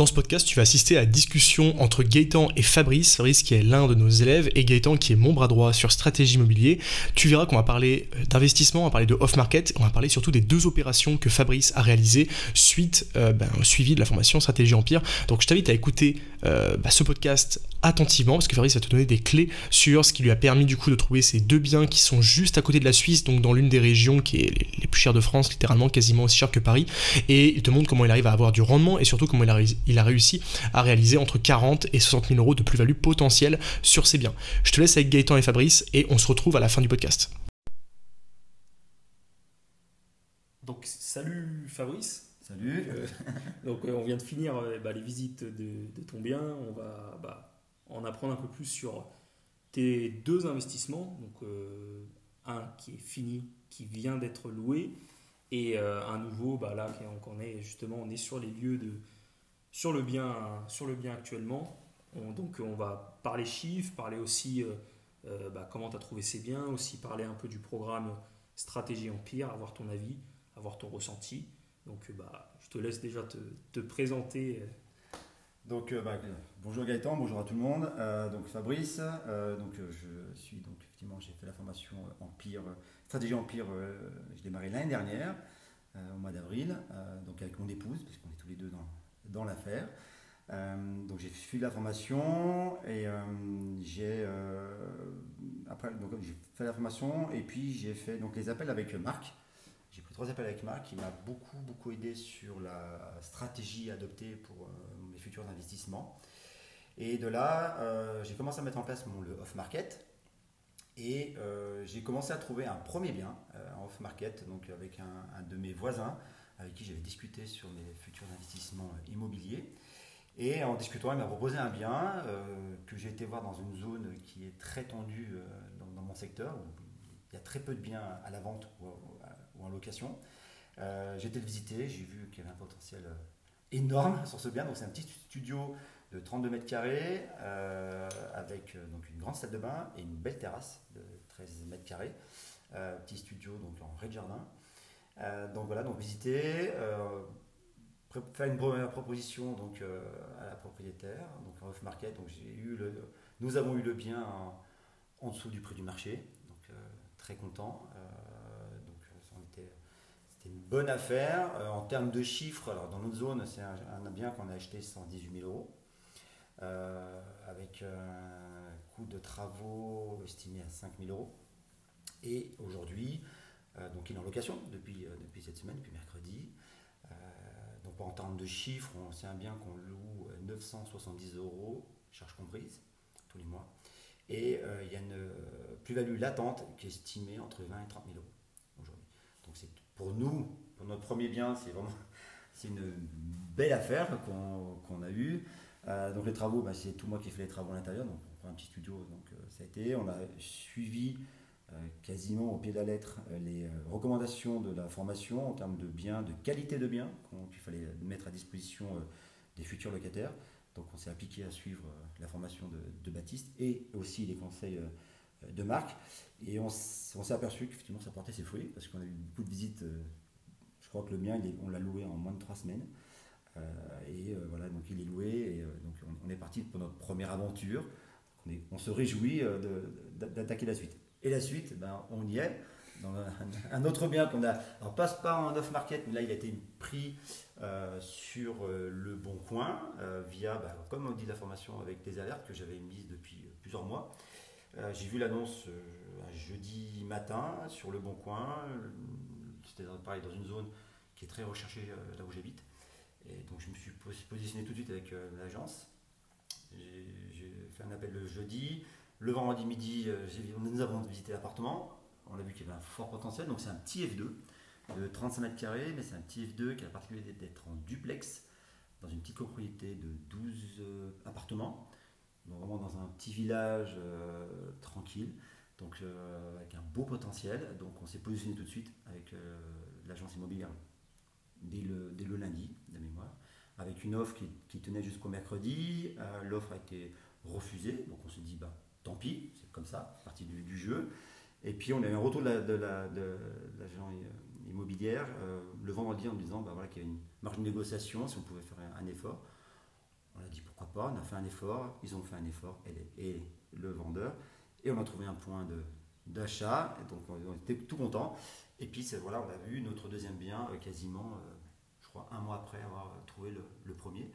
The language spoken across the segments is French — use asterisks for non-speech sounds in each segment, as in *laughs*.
Dans ce podcast, tu vas assister à la discussion entre Gaëtan et Fabrice, Fabrice qui est l'un de nos élèves et Gaëtan qui est mon bras droit sur stratégie immobilier. Tu verras qu'on va parler d'investissement, on va parler de off-market, on va parler surtout des deux opérations que Fabrice a réalisées suite euh, ben, au suivi de la formation Stratégie Empire. Donc je t'invite à écouter euh, bah, ce podcast attentivement parce que Fabrice va te donner des clés sur ce qui lui a permis du coup de trouver ces deux biens qui sont juste à côté de la Suisse, donc dans l'une des régions qui est les plus chères de France, littéralement quasiment aussi chère que Paris. Et il te montre comment il arrive à avoir du rendement et surtout comment il a réalisé il a réussi à réaliser entre 40 et 60 000 euros de plus-value potentielle sur ses biens. Je te laisse avec Gaëtan et Fabrice et on se retrouve à la fin du podcast. Donc salut Fabrice. Salut. Euh, *laughs* donc euh, on vient de finir euh, bah, les visites de, ton bien. On va bah, en apprendre un peu plus sur tes deux investissements. Donc un qui est fini, qui vient d'être loué, et un nouveau, bah, là on est justement, on est sur les lieux de, sur le bien, sur le bien actuellement. donc on va parler chiffres, parler aussi euh, euh, bah, comment tu as trouvé ces biens, aussi parler un peu du programme Stratégie Empire, avoir ton avis, avoir ton ressenti. Donc bah, je te laisse déjà te, présenter. Donc bah, bonjour Gaëtan, bonjour à tout le monde. Euh, donc Fabrice, donc je suis donc effectivement j'ai fait la formation Empire, Stratégie Empire, j'ai démarré l'année dernière au mois d'avril, donc avec mon épouse parce qu'on est tous les deux dans dans l'affaire. Euh, donc j'ai suivi la formation et euh, j'ai euh, après donc j'ai fait la formation et puis j'ai fait donc les appels avec Marc. J'ai pris trois appels avec Marc, il m'a beaucoup beaucoup aidé sur la stratégie adoptée pour mes futurs investissements. Et de là, j'ai commencé à mettre en place mon le off market et j'ai commencé à trouver un premier bien en off market donc avec un de mes voisins avec qui j'avais discuté sur mes futurs investissements immobiliers. Et en discutant, il m'a proposé un bien euh, que j'ai été voir dans une zone qui est très tendue euh, dans, mon secteur, où il y a très peu de biens à la vente ou, en location. Euh, j'ai été le visiter, j'ai vu qu'il y avait un potentiel énorme sur ce bien. Donc c'est un petit studio de 32 mètres carrés avec donc une grande salle de bain et une belle terrasse de 13 mètres carrés. petit studio donc en rez-de-jardin. Euh, donc voilà, donc visiter, euh, faire une première proposition donc, euh, à la propriétaire, donc en off market. Donc j'ai eu le, nous avons eu le bien en, dessous du prix du marché, donc très content. donc c'était une bonne affaire. en termes de chiffres, alors dans notre zone, c'est un, bien qu'on a acheté 118 000 euros. avec un coût de travaux estimé à 5 000 euros. Et aujourd'hui, euh, donc il est en location depuis, euh, cette semaine, depuis mercredi. Euh, donc en termes de chiffres, c'est un bien qu'on loue 970 euros, charges comprises, tous les mois. Et il y a une plus-value latente qui est estimée entre 20 et 30 000 euros aujourd'hui. Donc c'est pour nous, pour notre premier bien, c'est vraiment *laughs* c'est une belle affaire qu'on a eue. donc les travaux, bah, c'est tout moi qui ai fait les travaux à l'intérieur. Donc on prend un petit studio, donc ça a été. On a suivi euh, quasiment au pied de la lettre euh, les euh, recommandations de la formation en termes de biens, de qualité de biens qu'il fallait mettre à disposition des futurs locataires. Donc on s'est appliqué à suivre la formation de, Baptiste et aussi les conseils de Marc. Et on, s'est aperçu qu'effectivement ça portait ses fruits parce qu'on a eu beaucoup de visites. je crois que le mien, on l'a loué en moins de trois semaines. et voilà, donc il est loué. Et donc on, est parti pour notre première aventure. On, se réjouit d'attaquer la suite. Et la suite, ben, on y est. *laughs* Un, autre bien qu'on a, alors passe pas en off-market, mais là il a été pris euh, sur euh, le bon coin, euh, via, ben, comme on dit la formation, avec des alertes que j'avais mises depuis plusieurs mois. J'ai vu l'annonce jeudi matin sur le bon coin. C'était pareil dans une zone qui est très recherchée là où j'habite. Et donc je me suis positionné tout de suite avec l'agence. J'ai fait un appel le jeudi. Le vendredi midi, euh, nous avons visité l'appartement. On a vu qu'il y avait un fort potentiel. Donc c'est un petit F2 de 35 mètres carrés, mais c'est un petit F2 qui a la particularité d'être en duplex dans une petite propriété de 12 euh, appartements. Donc vraiment dans un petit village euh, tranquille, donc avec un beau potentiel. Donc on s'est positionné tout de suite avec l'agence immobilière dès le, dès le, lundi de mémoire, avec une offre qui, qui tenait jusqu'au mercredi. L'offre a été refusée, donc on se dit bah tant pis, c'est comme ça, partie du, jeu. Et puis on a eu un retour de l'agent immobilière euh, le vendredi en disant bah, voilà, qu'il y a une marge de négociation, si on pouvait faire un, effort. pas. On a fait un effort, ils ont fait un effort, et, le vendeur, et on a trouvé un point d'achat, donc on, était tout content. Et puis voilà, on a vu notre deuxième bien quasiment, je crois, un mois après avoir trouvé le premier.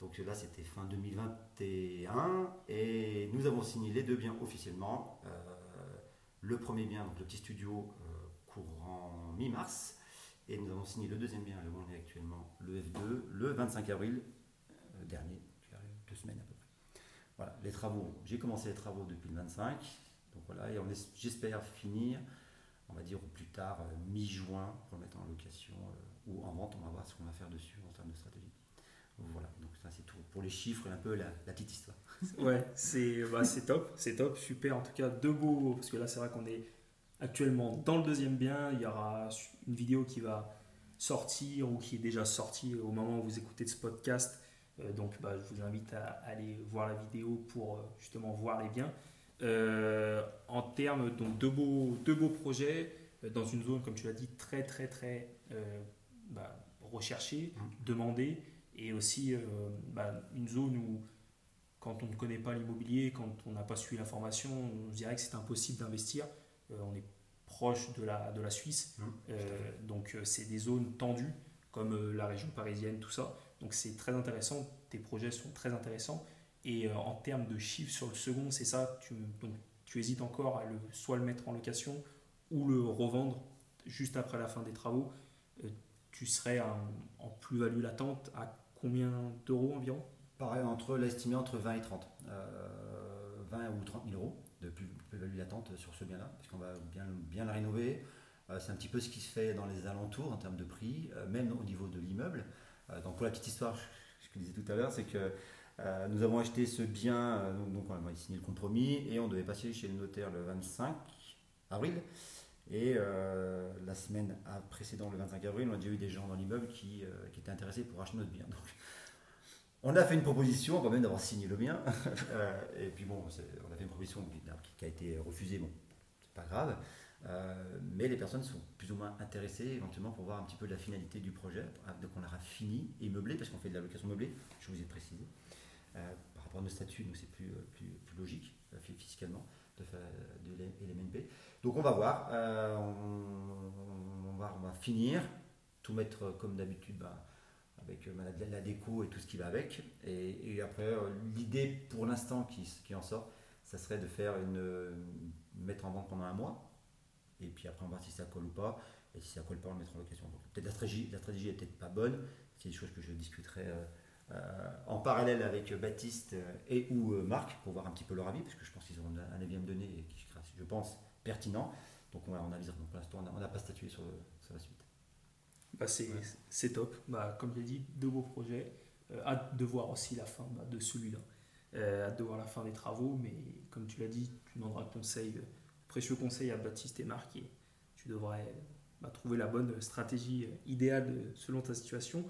Donc là, c'était fin 2021 et nous avons signé les deux biens officiellement. Euh, le premier bien, donc le petit studio, euh, courant mi-mars. Et nous avons signé le deuxième bien, le on est actuellement, le F2, le 25 avril euh, dernier, deux semaines à peu près. Voilà, les travaux, j'ai commencé les travaux depuis le 25. Donc voilà, et j'espère finir, on va dire au plus tard, mi-juin, pour le mettre en location ou en vente. On va voir ce qu'on va faire dessus en termes de stratégie. Voilà, donc ça c'est tout pour les chiffres et un peu la, petite histoire. *laughs* ouais, c'est bah, top, c'est top, super. En tout cas, deux beaux, parce que là c'est vrai qu'on est actuellement dans le deuxième bien. Il y aura une vidéo qui va sortir ou qui est déjà sortie au moment où vous écoutez ce podcast. Euh, donc bah, je vous invite à aller voir la vidéo pour euh, justement voir les biens. Euh, en termes donc deux beaux, deux beaux projets dans une zone, comme tu l'as dit, très très très bah, recherchée, mmh. demandée et aussi euh, bah, une zone où quand on ne connaît pas l'immobilier, quand on n'a pas suivi l'information, on dirait que c'est impossible d'investir. Euh, on est proche de la, de la Suisse, mmh. euh, donc c'est des zones tendues comme la région parisienne, tout ça. Donc c'est très intéressant, tes projets sont très intéressants. Et en termes de chiffres sur le second, c'est ça, tu, donc, tu hésites encore à le, soit le mettre en location ou le revendre juste après la fin des travaux. tu serais en plus-value latente à combien d'euros environ Pareil, entre l'estimé entre 20 et 30. 20 euh, ou 30 000 euros de plus-value latente sur ce bien-là, parce qu'on va bien, bien la rénover. Euh, c'est un petit peu ce qui se fait dans les alentours en termes de prix, euh, même au niveau de l'immeuble. donc pour la petite histoire, ce que je disais tout à l'heure, c'est que nous avons acheté ce bien, donc on a signé le compromis et on devait passer chez le notaire le 25 avril. Et euh, la semaine précédente, le 25 avril, on a déjà eu des gens dans l'immeuble qui, euh, qui, étaient intéressés pour acheter notre bien. Donc, on a fait une proposition, quand même d'avoir signé le bien. *laughs* Euh, et puis bon, on a fait une proposition qui, a été refusée, bon, c'est pas grave. mais les personnes sont plus ou moins intéressées éventuellement pour voir un petit peu la finalité du projet. Donc on l'aura fini et meublé, parce qu'on fait de la location meublée, je vous ai précisé. par rapport à nos statuts, c'est plus, logique fiscalement de, de, l'MNP. Donc on va voir, euh, on, va, finir, tout mettre comme d'habitude bah, avec euh, la, déco et tout ce qui va avec. Et, après, euh, l'idée pour l'instant qui, en sort, ça serait de faire une, mettre en vente pendant un mois. Et puis après, on va voir si ça colle ou pas. Et si ça colle pas, on le mettra en location. Peut-être la stratégie, la stratégie peut-être pas bonne. C'est des choses que je discuterai en parallèle avec Baptiste et ou Marc pour voir un petit peu leur avis, parce que je pense qu'ils auront un avis à me donner et qui, je pense, pertinent. Donc on. Donc pour l'instant, on n'a pas statué sur, sur, la suite. Bah c'est top. Bah, comme j'ai dit, deux beaux projets. Euh, hâte de voir aussi la fin bah, de celui-là. Euh, hâte de voir la fin des travaux, mais comme tu l'as dit, tu demanderas conseil, euh, précieux conseil à Baptiste et Marc et tu devrais bah, trouver la bonne stratégie idéale selon ta situation.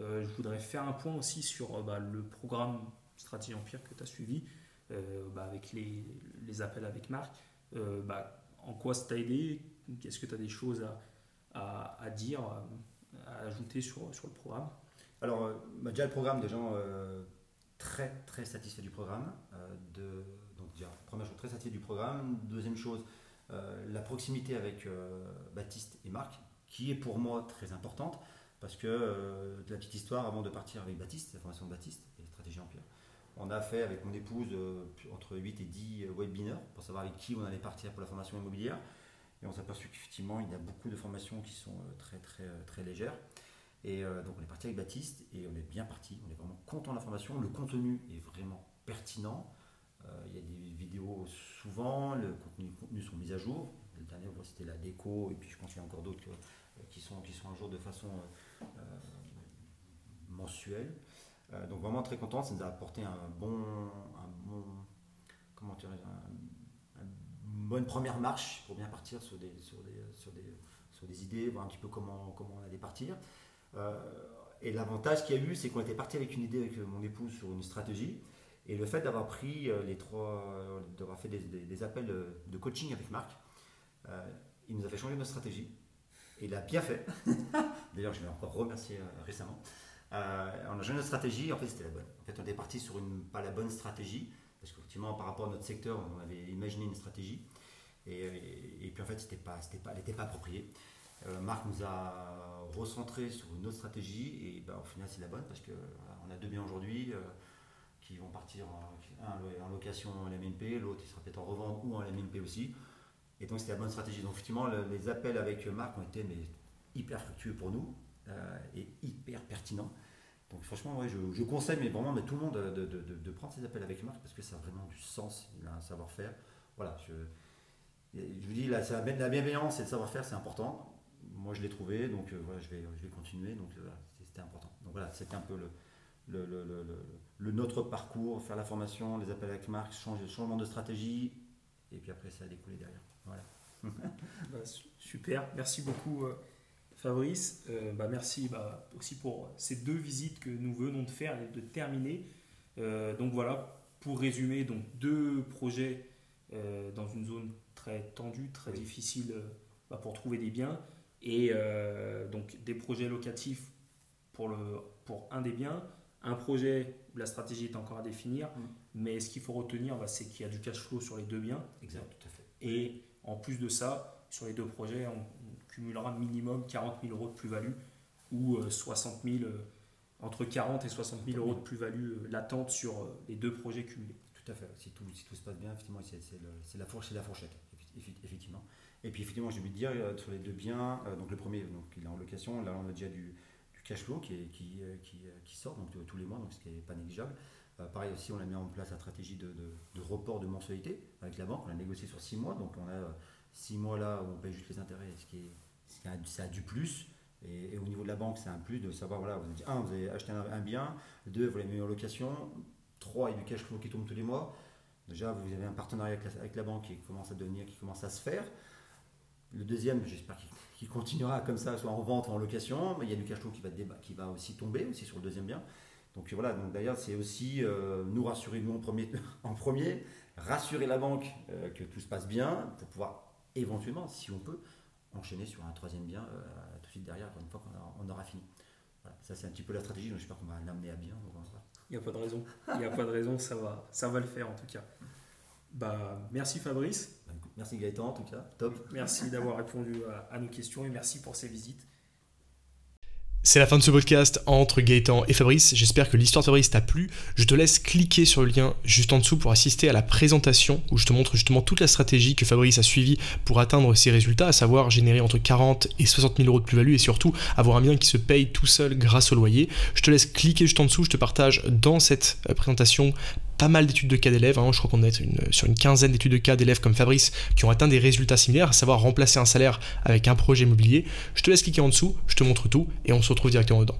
Je voudrais faire un point aussi sur bah, le programme Stratégie Empire que tu as suivi bah, avec les, appels avec Marc. bah, en quoi ça t'a aidé? Est-ce que tu as des choses à, dire, à ajouter sur, le programme? Alors, euh, déjà le programme, des gens euh, très très satisfaits du programme. Euh, donc déjà, première chose, très satisfait du programme. Deuxième chose, la proximité avec Baptiste et Marc, qui est pour moi très importante, parce que la petite histoire, avant de partir avec Baptiste, la formation de Baptiste et Stratégie Empire, on a fait avec mon épouse euh, entre 8 et 10 euh, webinaires pour savoir avec qui on allait partir pour la formation immobilière. Et on s'est aperçu qu'effectivement, il y a beaucoup de formations qui sont euh, très, très, très légères. Et donc, on est parti avec Baptiste et on est bien parti. On est vraiment content de la formation. Le contenu est vraiment pertinent. il y a des vidéos souvent, le contenu, les contenus sont mis à jour. Le dernier, c'était la déco, et puis je pense qu'il y a encore d'autres qui sont, qui sont à jour de façon mensuelle. Euh, donc vraiment très content, ça nous a apporté un bon, un bon comment dire, une bonne première marche pour bien partir sur des, sur des, sur des, sur des idées, voir un petit peu comment, comment on allait partir. Euh, et l'avantage qu'il y a eu, c'est qu'on était parti avec une idée avec mon épouse sur une stratégie. Et le fait d'avoir pris euh, les trois, d'avoir fait des, appels de coaching avec Marc, il nous a fait changer notre stratégie. Il a bien fait. *laughs* D'ailleurs, je l'ai encore remercié récemment. on a changé notre stratégie, en fait c'était la bonne. En fait on était parti sur une, pas la bonne stratégie, parce qu'effectivement par rapport à notre secteur, on avait imaginé une stratégie, et, puis en fait c'était pas, pas, elle n'était pas appropriée. Marc nous a recentré sur une autre stratégie, et ben, au final c'est la bonne, parce qu'on a deux biens aujourd'hui qui vont partir en, location en LMNP, l'autre il sera peut-être en revente ou en LMNP aussi. Et donc c'était la bonne stratégie. Donc effectivement, les appels avec Marc ont été mais, hyper fructueux pour nous euh, et hyper pertinents. Donc franchement, je, conseille mais vraiment mais tout le monde de, de, prendre ces appels avec Marc parce que ça a vraiment du sens, il a un savoir-faire. Voilà, je, vous dis, la, la bienveillance et le savoir-faire, c'est important. Moi, je l'ai trouvé, donc euh, voilà, je vais, je vais continuer. Donc euh, c'était important. Donc voilà, c'était un peu le, notre parcours, faire la formation, les appels avec Marc, changer, changement de stratégie, et puis après ça a découlé derrière. Voilà. *laughs* Bah, super, merci beaucoup euh, Fabrice. Euh, bah, merci bah, aussi pour ces deux visites que nous venons de faire et de terminer. Euh, donc voilà, pour résumer, donc deux projets dans une zone très tendue, très difficile pour trouver des biens, et donc des projets locatifs pour, le, pour un des biens un projet, la stratégie est encore à définir, mm. mais ce qu'il faut retenir, bah, c'est qu'il y a du cash flow sur les deux biens. Exact, tout à fait. Et en plus de ça, sur les deux projets, on, cumulera minimum 40 000 euros de plus-value ou 60 euh, 000, euh, entre 40 et 60 000 euros de plus-value euh, latente sur les deux projets cumulés. Tout à fait. Si tout, si tout se passe bien, effectivement, c'est la, fourche, la fourchette, effectivement. Et puis, effectivement, j'ai envie de dire, sur les deux biens, donc le premier, donc, il est en location, là, on a déjà du cash flow qui, euh, euh, sort donc, tous les mois, donc ce qui n'est pas négligeable. Euh, pareil aussi, on a mis en place la stratégie de, report de mensualité avec la banque. On a négocié sur 6 mois, donc on a 6 mois là où on paye juste les intérêts, ce qui est, ça a du plus. Et, au niveau de la banque, c'est un plus de savoir, voilà, vous avez, un, vous avez acheté un, bien, deux, vous l'avez mis en location, trois, il y a du cash flow qui tombe tous les mois. Déjà, vous avez un partenariat avec la, avec la banque qui commence à devenir, qui commence à se faire. Le deuxième, j'espère qu'il qui continuera comme ça, soit en vente ou en location. Mais il y a du cash qui va, aussi tomber aussi sur le deuxième bien. Donc voilà, donc d'ailleurs c'est aussi euh, nous rassurer nous *laughs* en premier, rassurer la banque euh, que tout se passe bien pour pouvoir éventuellement, si on peut, enchaîner sur un troisième bien euh, tout de suite derrière une fois qu'on aura, fini. Ça c'est un petit peu la stratégie, donc j'espère qu'on va l'amener à bien. Il n'y a pas de raison, il n'y a pas de raison, ça va, ça va le faire en tout cas. Bah, merci Fabrice. Merci Gaëtan en tout cas, top. Merci d'avoir répondu à, nos questions et merci pour ces visites. C'est la fin de ce podcast entre Gaëtan et Fabrice. J'espère que l'histoire de Fabrice t'a plu. Je te laisse cliquer sur le lien juste en dessous pour assister à la présentation où je te montre justement toute la stratégie que Fabrice a suivie pour atteindre ses résultats, à savoir générer entre 40 et 60 000 euros de plus-value et surtout avoir un bien qui se paye tout seul grâce au loyer. Je te laisse cliquer juste en dessous. Je te partage dans cette présentation pas mal d'études de cas d'élèves. Hein. Je crois qu'on est sur une quinzaine d'études de cas d'élèves comme Fabrice qui ont atteint des résultats similaires, à savoir remplacer un salaire avec un projet immobilier. Je te laisse cliquer en dessous, je te montre tout et on se retrouve directement dedans.